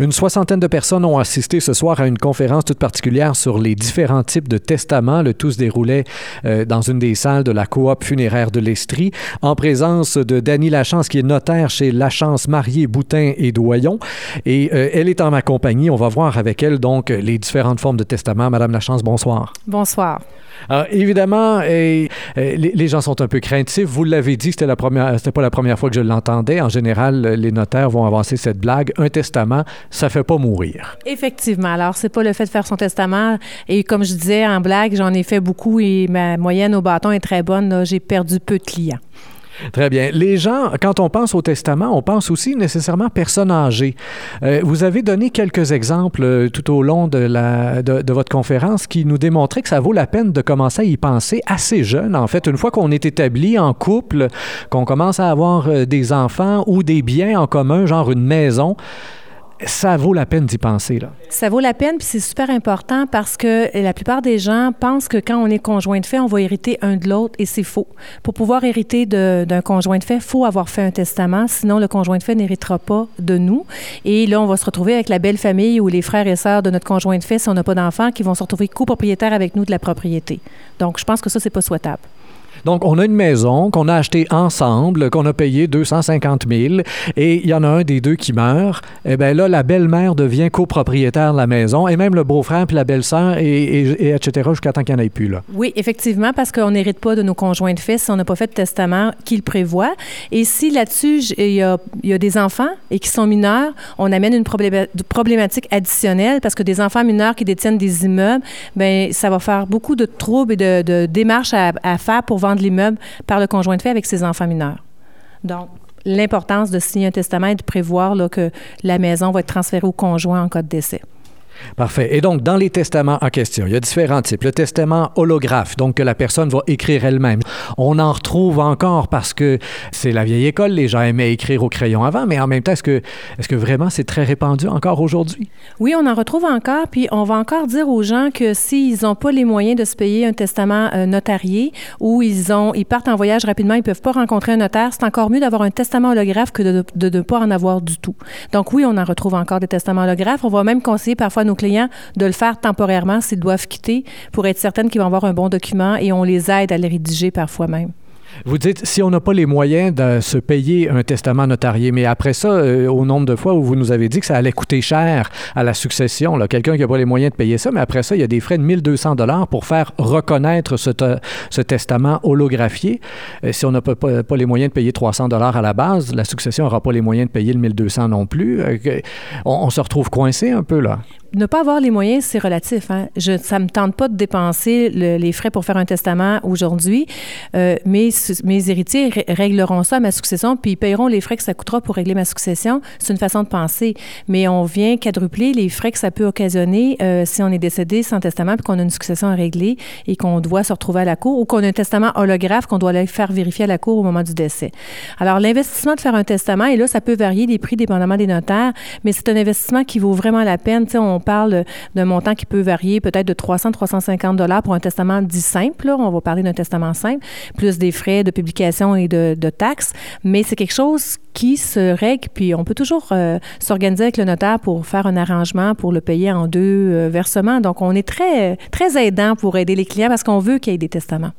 Une soixantaine de personnes ont assisté ce soir à une conférence toute particulière sur les différents types de testaments. Le tout se déroulait euh, dans une des salles de la coop funéraire de l'Estrie, en présence de Dany Lachance, qui est notaire chez Lachance Marié, Boutin et Doyon. Et euh, elle est en ma compagnie. On va voir avec elle donc les différentes formes de testament. Madame Lachance, bonsoir. Bonsoir. Alors, évidemment, les, gens sont un peu craintifs. Vous l'avez dit, c'était la première, c'était pas la première fois que je l'entendais. En général, les notaires vont avancer cette blague. Un testament, ça fait pas mourir. Effectivement. Alors, c'est pas le fait de faire son testament. Et comme je disais en blague, j'en ai fait beaucoup et ma moyenne au bâton est très bonne. J'ai perdu peu de clients. Très bien. Les gens, quand on pense au testament, on pense aussi nécessairement personnes âgées. Euh, vous avez donné quelques exemples euh, tout au long de, la, de, votre conférence qui nous démontraient que ça vaut la peine de commencer à y penser assez jeune. En fait, une fois qu'on est établi en couple, qu'on commence à avoir euh, des enfants ou des biens en commun, genre une maison, ça vaut la peine d'y penser. Là. Ça vaut la peine, puis c'est super important parce que la plupart des gens pensent que quand on est conjoint de fait, on va hériter un de l'autre, et c'est faux. Pour pouvoir hériter d'un conjoint de fait, il faut avoir fait un testament, sinon le conjoint de fait n'héritera pas de nous. Et là, on va se retrouver avec la belle famille ou les frères et sœurs de notre conjoint de fait, si on n'a pas d'enfants, qui vont se retrouver copropriétaires avec nous de la propriété. Donc, je pense que ça, c'est pas souhaitable. Donc, on a une maison qu'on a achetée ensemble, qu'on a payé 250 000, et il y en a un des deux qui meurt. Eh bien là, la belle-mère devient copropriétaire de la maison, et même le beau-frère puis la belle-sœur, et, etc., jusqu'à temps qu'il n'y en ait plus. Là. Oui, effectivement, parce qu'on n'hérite pas de nos conjoints de fait si on n'a pas fait de testament qui le prévoit. Et si là-dessus, il y a, des enfants et qui sont mineurs, on amène une problématique additionnelle, parce que des enfants mineurs qui détiennent des immeubles, bien, ça va faire beaucoup de troubles et de, démarches à, à faire pour vendre l'immeuble par le conjoint de fait avec ses enfants mineurs. Donc, l'importance de signer un testament et de prévoir que la maison va être transférée au conjoint en cas de décès. Parfait. Et donc, dans les testaments en question, il y a différents types. Le testament holographe, donc que la personne va écrire elle-même. On en retrouve encore parce que c'est la vieille école. Les gens aimaient écrire au crayon avant, mais en même temps, est-ce que, est que vraiment c'est très répandu encore aujourd'hui? Oui, on en retrouve encore. Puis on va encore dire aux gens que s'ils n'ont pas les moyens de se payer un testament euh, notarié ou ils, ont, ils partent en voyage rapidement, ils ne peuvent pas rencontrer un notaire, c'est encore mieux d'avoir un testament holographe que de ne pas en avoir du tout. Donc oui, on en retrouve encore des testaments holographes. On va même conseiller parfois nos clients de le faire temporairement s'ils doivent quitter pour être certaines qu'ils vont avoir un bon document et on les aide à le rédiger parfois même. Vous dites, si on n'a pas les moyens de se payer un testament notarié, mais après ça, euh, au nombre de fois où vous nous avez dit que ça allait coûter cher à la succession, quelqu'un qui n'a pas les moyens de payer ça, mais après ça, il y a des frais de 1200 dollars pour faire reconnaître ce, testament holographié. Euh, si on n'a pas, pas, les moyens de payer 300 dollars à la base, la succession n'aura pas les moyens de payer le 1200 non plus. Euh, on se retrouve coincé un peu là ne pas avoir les moyens, c'est relatif. Hein. Ça ne me tente pas de dépenser les frais pour faire un testament aujourd'hui. Euh, mes, héritiers régleront ça à ma succession, puis ils paieront les frais que ça coûtera pour régler ma succession. C'est une façon de penser. Mais on vient quadrupler les frais que ça peut occasionner euh, si on est décédé sans testament, puis qu'on a une succession à régler et qu'on doit se retrouver à la cour, ou qu'on a un testament holographe qu'on doit aller faire vérifier à la cour au moment du décès. Alors, l'investissement de faire un testament, et là, ça peut varier les prix dépendamment des notaires, mais c'est un investissement qui vaut vraiment la peine. Sais, on parle d'un montant qui peut varier peut-être de 300 350 dollars pour un testament dit simple. On va parler d'un testament simple, plus des frais de publication et de, taxes. Mais c'est quelque chose qui se règle, puis on peut toujours euh, s'organiser avec le notaire pour faire un arrangement pour le payer en deux euh, versements. Donc, on est très, très aidant pour aider les clients parce qu'on veut qu'il y ait des testaments.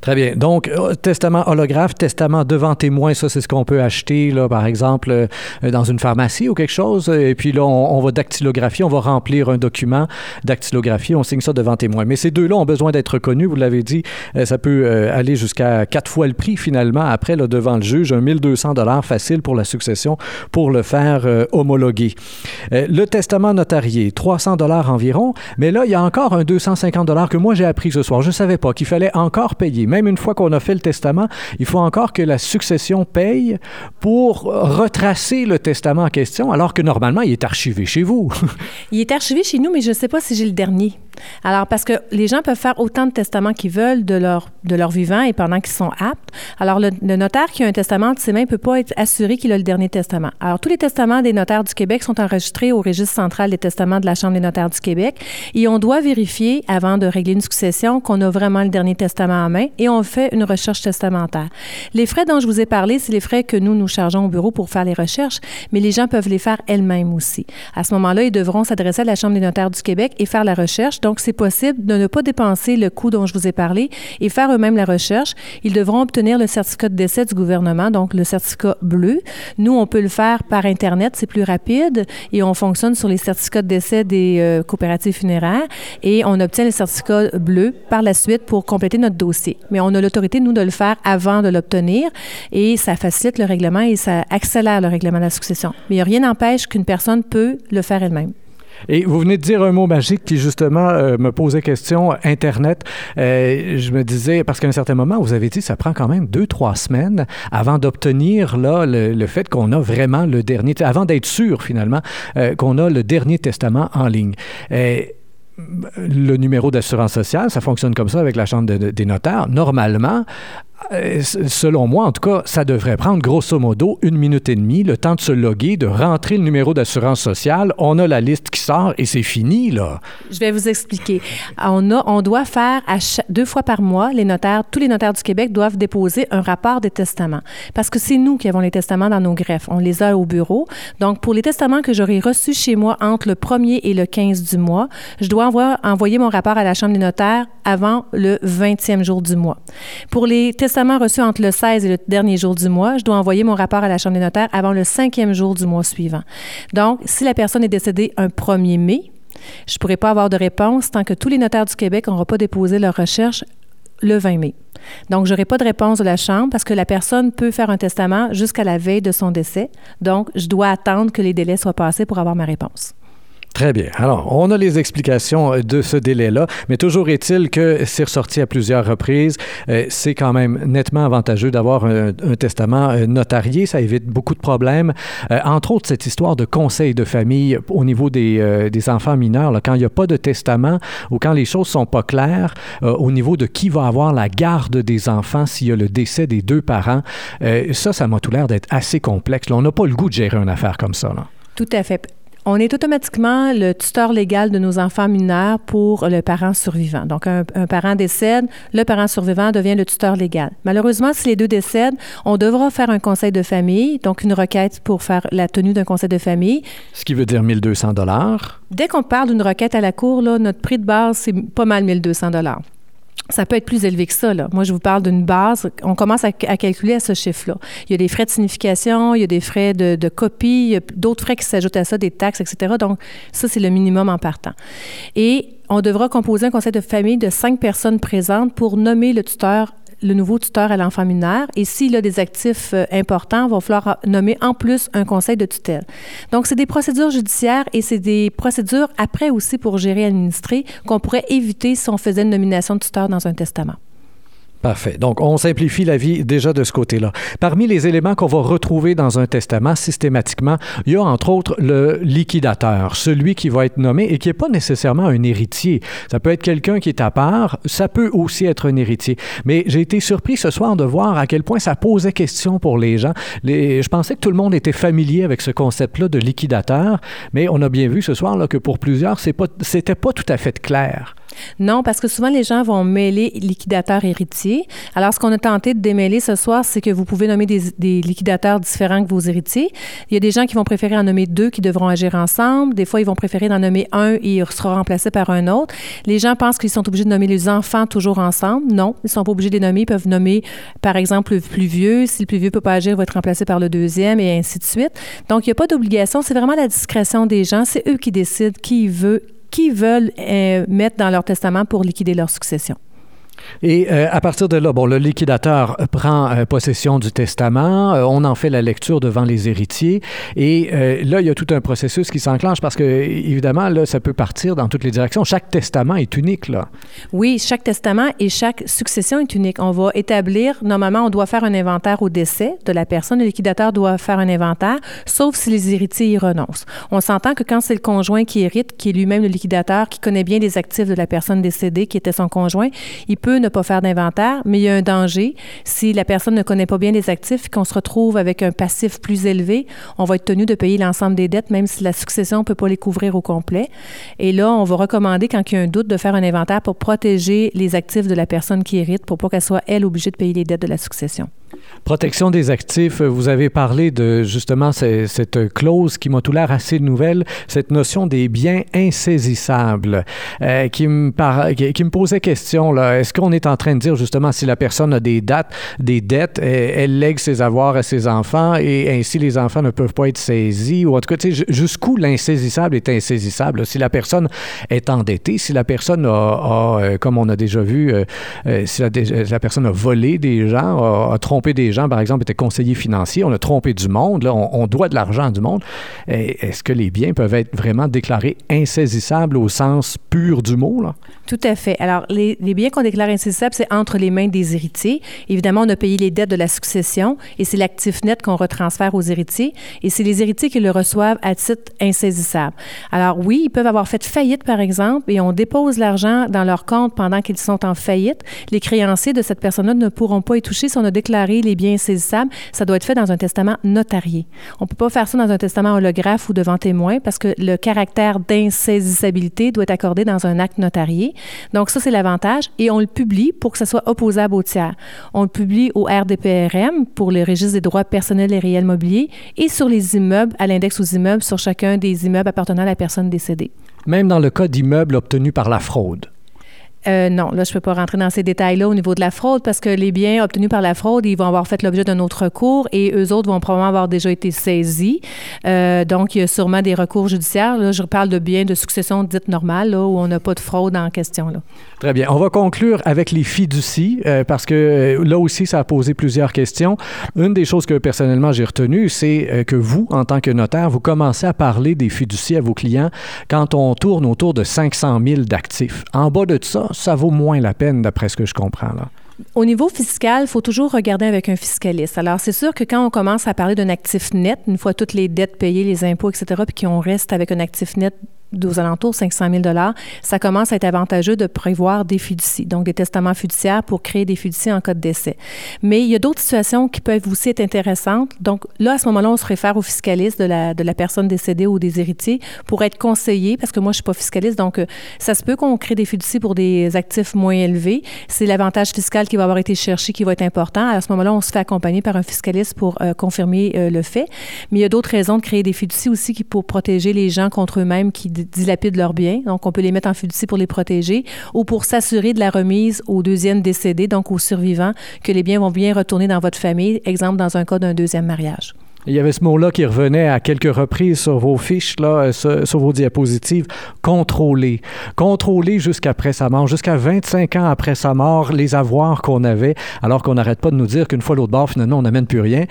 Très bien. Donc, euh, testament holographe, testament devant témoin, ça, c'est ce qu'on peut acheter, là, par exemple, euh, dans une pharmacie ou quelque chose. Et puis là, on, va dactylographier, on va remplir un document dactylographie, on signe ça devant témoin. Mais ces deux-là ont besoin d'être reconnus. Vous l'avez dit, euh, ça peut aller jusqu'à quatre fois le prix, finalement, après, là, devant le juge, un 1200 dollars facile pour la succession pour le faire homologuer. le testament notarié, 300 dollars environ. Mais là, il y a encore un 250 dollars que moi, j'ai appris ce soir. Je ne savais pas qu'il fallait encore payer même une fois qu'on a fait le testament, il faut encore que la succession paye pour retracer le testament en question, alors que normalement, il est archivé chez vous. il est archivé chez nous, mais je ne sais pas si j'ai le dernier. Alors, parce que les gens peuvent faire autant de testaments qu'ils veulent de leur, de leur vivant et pendant qu'ils sont aptes. Alors, le, notaire qui a un testament de ses mains ne peut pas être assuré qu'il a le dernier testament. Alors, tous les testaments des notaires du Québec sont enregistrés au registre central des testaments de la Chambre des notaires du Québec et on doit vérifier, avant de régler une succession, qu'on a vraiment le dernier testament en main et on fait une recherche testamentaire. Les frais dont je vous ai parlé, c'est les frais que nous, nous chargeons au bureau pour faire les recherches, mais les gens peuvent les faire elles-mêmes aussi. À ce moment-là, ils devront s'adresser à la Chambre des notaires du Québec et faire la recherche. Donc, c'est possible de ne pas dépenser le coût dont je vous ai parlé et faire eux-mêmes la recherche. Ils devront obtenir le certificat de décès du gouvernement, donc le certificat bleu. Nous, on peut le faire par Internet, c'est plus rapide et on fonctionne sur les certificats de décès des euh, coopératives funéraires et on obtient le certificat bleu par la suite pour compléter notre dossier. Mais on a l'autorité, nous, de le faire avant de l'obtenir et ça facilite le règlement et ça accélère le règlement de la succession. Mais rien n'empêche qu'une personne peut le faire elle-même. Et vous venez de dire un mot magique qui, justement, euh, me posait question, Internet. Euh, je me disais, parce qu'à un certain moment, vous avez dit, ça prend quand même deux, trois semaines avant d'obtenir là, le, fait qu'on a vraiment le dernier, avant d'être sûr, finalement, euh, qu'on a le dernier testament en ligne le numéro d'assurance sociale, ça fonctionne comme ça avec la Chambre des notaires. Normalement, selon moi, en tout cas, ça devrait prendre grosso modo une minute et demie, le temps de se loguer, de rentrer le numéro d'assurance sociale. On a la liste qui sort et c'est fini, là. Je vais vous expliquer. On, a, on doit faire deux fois par mois, les notaires, tous les notaires du Québec doivent déposer un rapport des testaments. Parce que c'est nous qui avons les testaments dans nos greffes. On les a au bureau. Donc, pour les testaments que j'aurai reçus chez moi entre le 1er et le 15 du mois, je dois envoyer mon rapport à la Chambre des notaires avant le 20e jour du mois. Pour les testaments reçus entre le 16 et le dernier jour du mois, je dois envoyer mon rapport à la Chambre des notaires avant le cinquième jour du mois suivant. Donc, si la personne est décédée un 1er mai, je ne pourrai pas avoir de réponse tant que tous les notaires du Québec n'auront pas déposé leur recherche le 20 mai. Donc, je n'aurai pas de réponse de la Chambre parce que la personne peut faire un testament jusqu'à la veille de son décès. Donc, je dois attendre que les délais soient passés pour avoir ma réponse. Très bien. Alors, on a les explications euh, de ce délai-là, mais toujours est-il que c'est ressorti à plusieurs reprises. Euh, c'est quand même nettement avantageux d'avoir un, testament euh, notarié. Ça évite beaucoup de problèmes. entre autres, cette histoire de conseil de famille au niveau des, enfants mineurs, quand il n'y a pas de testament ou quand les choses sont pas claires au niveau de qui va avoir la garde des enfants s'il y a le décès des deux parents, ça, ça m'a tout l'air d'être assez complexe. On n'a pas le goût de gérer une affaire comme ça. Tout à fait on est automatiquement le tuteur légal de nos enfants mineurs pour le parent survivant. Donc, un, parent décède, le parent survivant devient le tuteur légal. Malheureusement, si les deux décèdent, on devra faire un conseil de famille, donc une requête pour faire la tenue d'un conseil de famille. Ce qui veut dire 1200 dollars. Dès qu'on parle d'une requête à la cour, là, notre prix de base, c'est pas mal 1200 dollars ça peut être plus élevé que ça. Là. Moi, je vous parle d'une base. On commence à, calculer à ce chiffre-là. Il y a des frais de signification, il y a des frais de, de copie, il y a d'autres frais qui s'ajoutent à ça, des taxes, etc. Donc, ça, c'est le minimum en partant. Et on devra composer un conseil de famille de cinq personnes présentes pour nommer le tuteur le nouveau tuteur à l'enfant mineur. Et s'il a des actifs euh, importants, il va falloir nommer en plus un conseil de tutelle. Donc, c'est des procédures judiciaires et c'est des procédures après aussi pour gérer et administrer qu'on pourrait éviter si on faisait une nomination de tuteur dans un testament. Parfait. Donc, on simplifie la vie déjà de ce côté-là. Parmi les éléments qu'on va retrouver dans un testament systématiquement, il y a entre autres le liquidateur, celui qui va être nommé et qui n'est pas nécessairement un héritier. Ça peut être quelqu'un qui est à part, ça peut aussi être un héritier. Mais j'ai été surpris ce soir de voir à quel point ça posait question pour les gens. Je pensais que tout le monde était familier avec ce concept-là de liquidateur, mais on a bien vu ce soir là, que pour plusieurs, ce n'était pas tout à fait clair. Non, parce que souvent les gens vont mêler liquidateur héritier. Alors, ce qu'on a tenté de démêler ce soir, c'est que vous pouvez nommer des, liquidateurs différents que vos héritiers. Il y a des gens qui vont préférer en nommer deux qui devront agir ensemble. Des fois, ils vont préférer en nommer un et il sera remplacé par un autre. Les gens pensent qu'ils sont obligés de nommer les enfants toujours ensemble. Non, ils ne sont pas obligés de les nommer. Ils peuvent nommer, par exemple, le plus vieux. Si le plus vieux ne peut pas agir, il va être remplacé par le deuxième et ainsi de suite. Donc, il n'y a pas d'obligation. C'est vraiment la discrétion des gens. C'est eux qui décident qui veut qui veulent euh, mettre dans leur testament pour liquider leur succession. Et euh, à partir de là, bon, le liquidateur prend euh, possession du testament, euh, on en fait la lecture devant les héritiers, et là, il y a tout un processus qui s'enclenche parce que, évidemment, là, ça peut partir dans toutes les directions. Chaque testament est unique, là. Oui, chaque testament et chaque succession est unique. On va établir, normalement, on doit faire un inventaire au décès de la personne. Le liquidateur doit faire un inventaire, sauf si les héritiers y renoncent. On s'entend que quand c'est le conjoint qui hérite, qui est lui-même le liquidateur, qui connaît bien les actifs de la personne décédée, qui était son conjoint, il peut ne pas faire d'inventaire, mais il y a un danger. Si la personne ne connaît pas bien les actifs et qu'on se retrouve avec un passif plus élevé, on va être tenu de payer l'ensemble des dettes, même si la succession ne peut pas les couvrir au complet. Et là, on va recommander, quand il y a un doute, de faire un inventaire pour protéger les actifs de la personne qui hérite, pour pas qu'elle soit, elle, obligée de payer les dettes de la succession. Protection des actifs, vous avez parlé de justement cette clause qui m'a tout l'air assez nouvelle, cette notion des biens insaisissables, euh, qui, me posait question. Est-ce qu'on est en train de dire justement si la personne a des dates, des dettes, elle, lègue ses avoirs à ses enfants et ainsi les enfants ne peuvent pas être saisis? Ou en tout cas, jusqu'où l'insaisissable est insaisissable? Si la personne est endettée, si la personne a, euh, comme on a déjà vu, euh, si la, personne a volé des gens, a, a trompé des gens, par exemple, étaient conseillers financiers, on a trompé du monde, là, on, doit de l'argent du monde. Est-ce que les biens peuvent être vraiment déclarés insaisissables au sens pur du mot? Là? Tout à fait. Alors, les, biens qu'on déclare insaisissables, c'est entre les mains des héritiers. Évidemment, on a payé les dettes de la succession et c'est l'actif net qu'on retransfère aux héritiers et c'est les héritiers qui le reçoivent à titre insaisissable. Alors, oui, ils peuvent avoir fait faillite, par exemple, et on dépose l'argent dans leur compte pendant qu'ils sont en faillite. Les créanciers de cette personne-là ne pourront pas y toucher si on a déclaré les biens insaisissables, ça doit être fait dans un testament notarié. On ne peut pas faire ça dans un testament holographe ou devant témoin parce que le caractère d'insaisissabilité doit être accordé dans un acte notarié. Donc ça, c'est l'avantage. Et on le publie pour que ça soit opposable au tiers. On le publie au RDPRM pour le registre des droits personnels et réels mobiliers et sur les immeubles, à l'index aux immeubles, sur chacun des immeubles appartenant à la personne décédée. Même dans le cas d'immeubles obtenus par la fraude. Euh, non, là, je ne peux pas rentrer dans ces détails-là au niveau de la fraude parce que les biens obtenus par la fraude, ils vont avoir fait l'objet d'un autre recours et eux autres vont probablement avoir déjà été saisis. Euh, donc, il y a sûrement des recours judiciaires. Là, je parle de biens de succession dite normale, où on n'a pas de fraude en question. Très bien. On va conclure avec les fiducies euh, parce que là aussi, ça a posé plusieurs questions. Une des choses que personnellement j'ai retenues, c'est que vous, en tant que notaire, vous commencez à parler des fiducies à vos clients quand on tourne autour de 500 000 d'actifs. En bas de ça, ça vaut moins la peine, d'après ce que je comprends là. Au niveau fiscal, il faut toujours regarder avec un fiscaliste. Alors, c'est sûr que quand on commence à parler d'un actif net, une fois toutes les dettes payées, les impôts, etc., puis qu'on reste avec un actif net aux alentours de 500 000 ça commence à être avantageux de prévoir des fiducies, donc des testaments fiduciaires pour créer des fiducies en cas de décès. Mais il y a d'autres situations qui peuvent aussi être intéressantes. Donc là, à ce moment-là, on se réfère au fiscaliste de la, de la personne décédée ou des héritiers pour être conseillé, parce que moi, je suis pas fiscaliste, donc euh, ça se peut qu'on crée des fiducies pour des actifs moins élevés. C'est l'avantage fiscal qui va avoir été cherché qui va être important. À ce moment-là, on se fait accompagner par un fiscaliste pour euh, confirmer euh, le fait. Mais il y a d'autres raisons de créer des fiducies aussi qui pour protéger les gens contre eux-mêmes qui dilapident leurs biens. Donc, on peut les mettre en fiducie pour les protéger ou pour s'assurer de la remise au deuxième décédé, donc aux survivants, que les biens vont bien retourner dans votre famille, exemple dans un cas d'un deuxième mariage. Il y avait ce mot-là qui revenait à quelques reprises sur vos fiches, là, euh, sur, vos diapositives. Contrôler. Contrôler jusqu'après sa mort, jusqu'à 25 ans après sa mort, les avoirs qu'on avait, alors qu'on n'arrête pas de nous dire qu'une fois l'autre bord, finalement, on n'amène plus rien.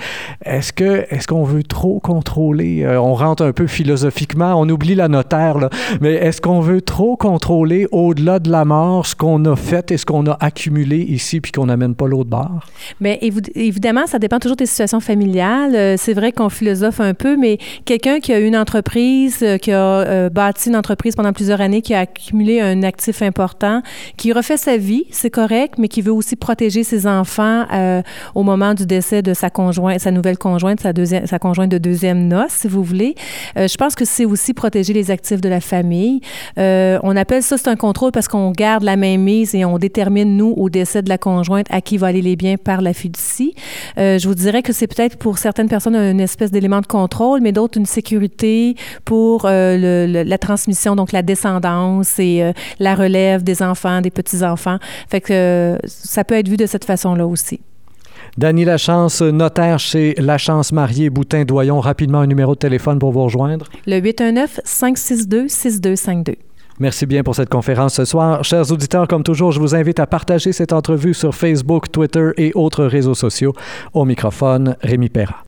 Est-ce que est-ce qu'on veut trop contrôler? Euh, on rentre un peu philosophiquement, on oublie la notaire, là, mais est-ce qu'on veut trop contrôler au-delà de la mort ce qu'on a fait et ce qu'on a accumulé ici puis qu'on n'amène pas l'autre bord? Bien, évidemment, ça dépend toujours des situations familiales. Euh, c'est vrai qu'on philosophe un peu, mais quelqu'un qui a une entreprise, euh, qui a euh, bâti une entreprise pendant plusieurs années, qui a accumulé un actif important, qui refait sa vie, c'est correct, mais qui veut aussi protéger ses enfants euh, au moment du décès de sa conjointe, sa nouvelle conjointe, sa, conjointe de deuxième noce, si vous voulez. je pense que c'est aussi protéger les actifs de la famille. on appelle ça, c'est un contrôle parce qu'on garde la même mise et on détermine, nous, au décès de la conjointe, à qui va aller les biens par la fiducie. je vous dirais que c'est peut-être pour certaines personnes un une espèce d'élément de contrôle, mais d'autres une sécurité pour euh, la transmission, donc la descendance et euh, la relève des enfants, des petits-enfants. Fait que euh, ça peut être vu de cette façon-là aussi. Dany Lachance, notaire chez Lachance Marié Boutin Doyon. Rapidement, un numéro de téléphone pour vous rejoindre. Le 819-562-6252. Merci bien pour cette conférence ce soir. Chers auditeurs, comme toujours, je vous invite à partager cette entrevue sur Facebook, Twitter et autres réseaux sociaux. Au microphone, Rémi Perra.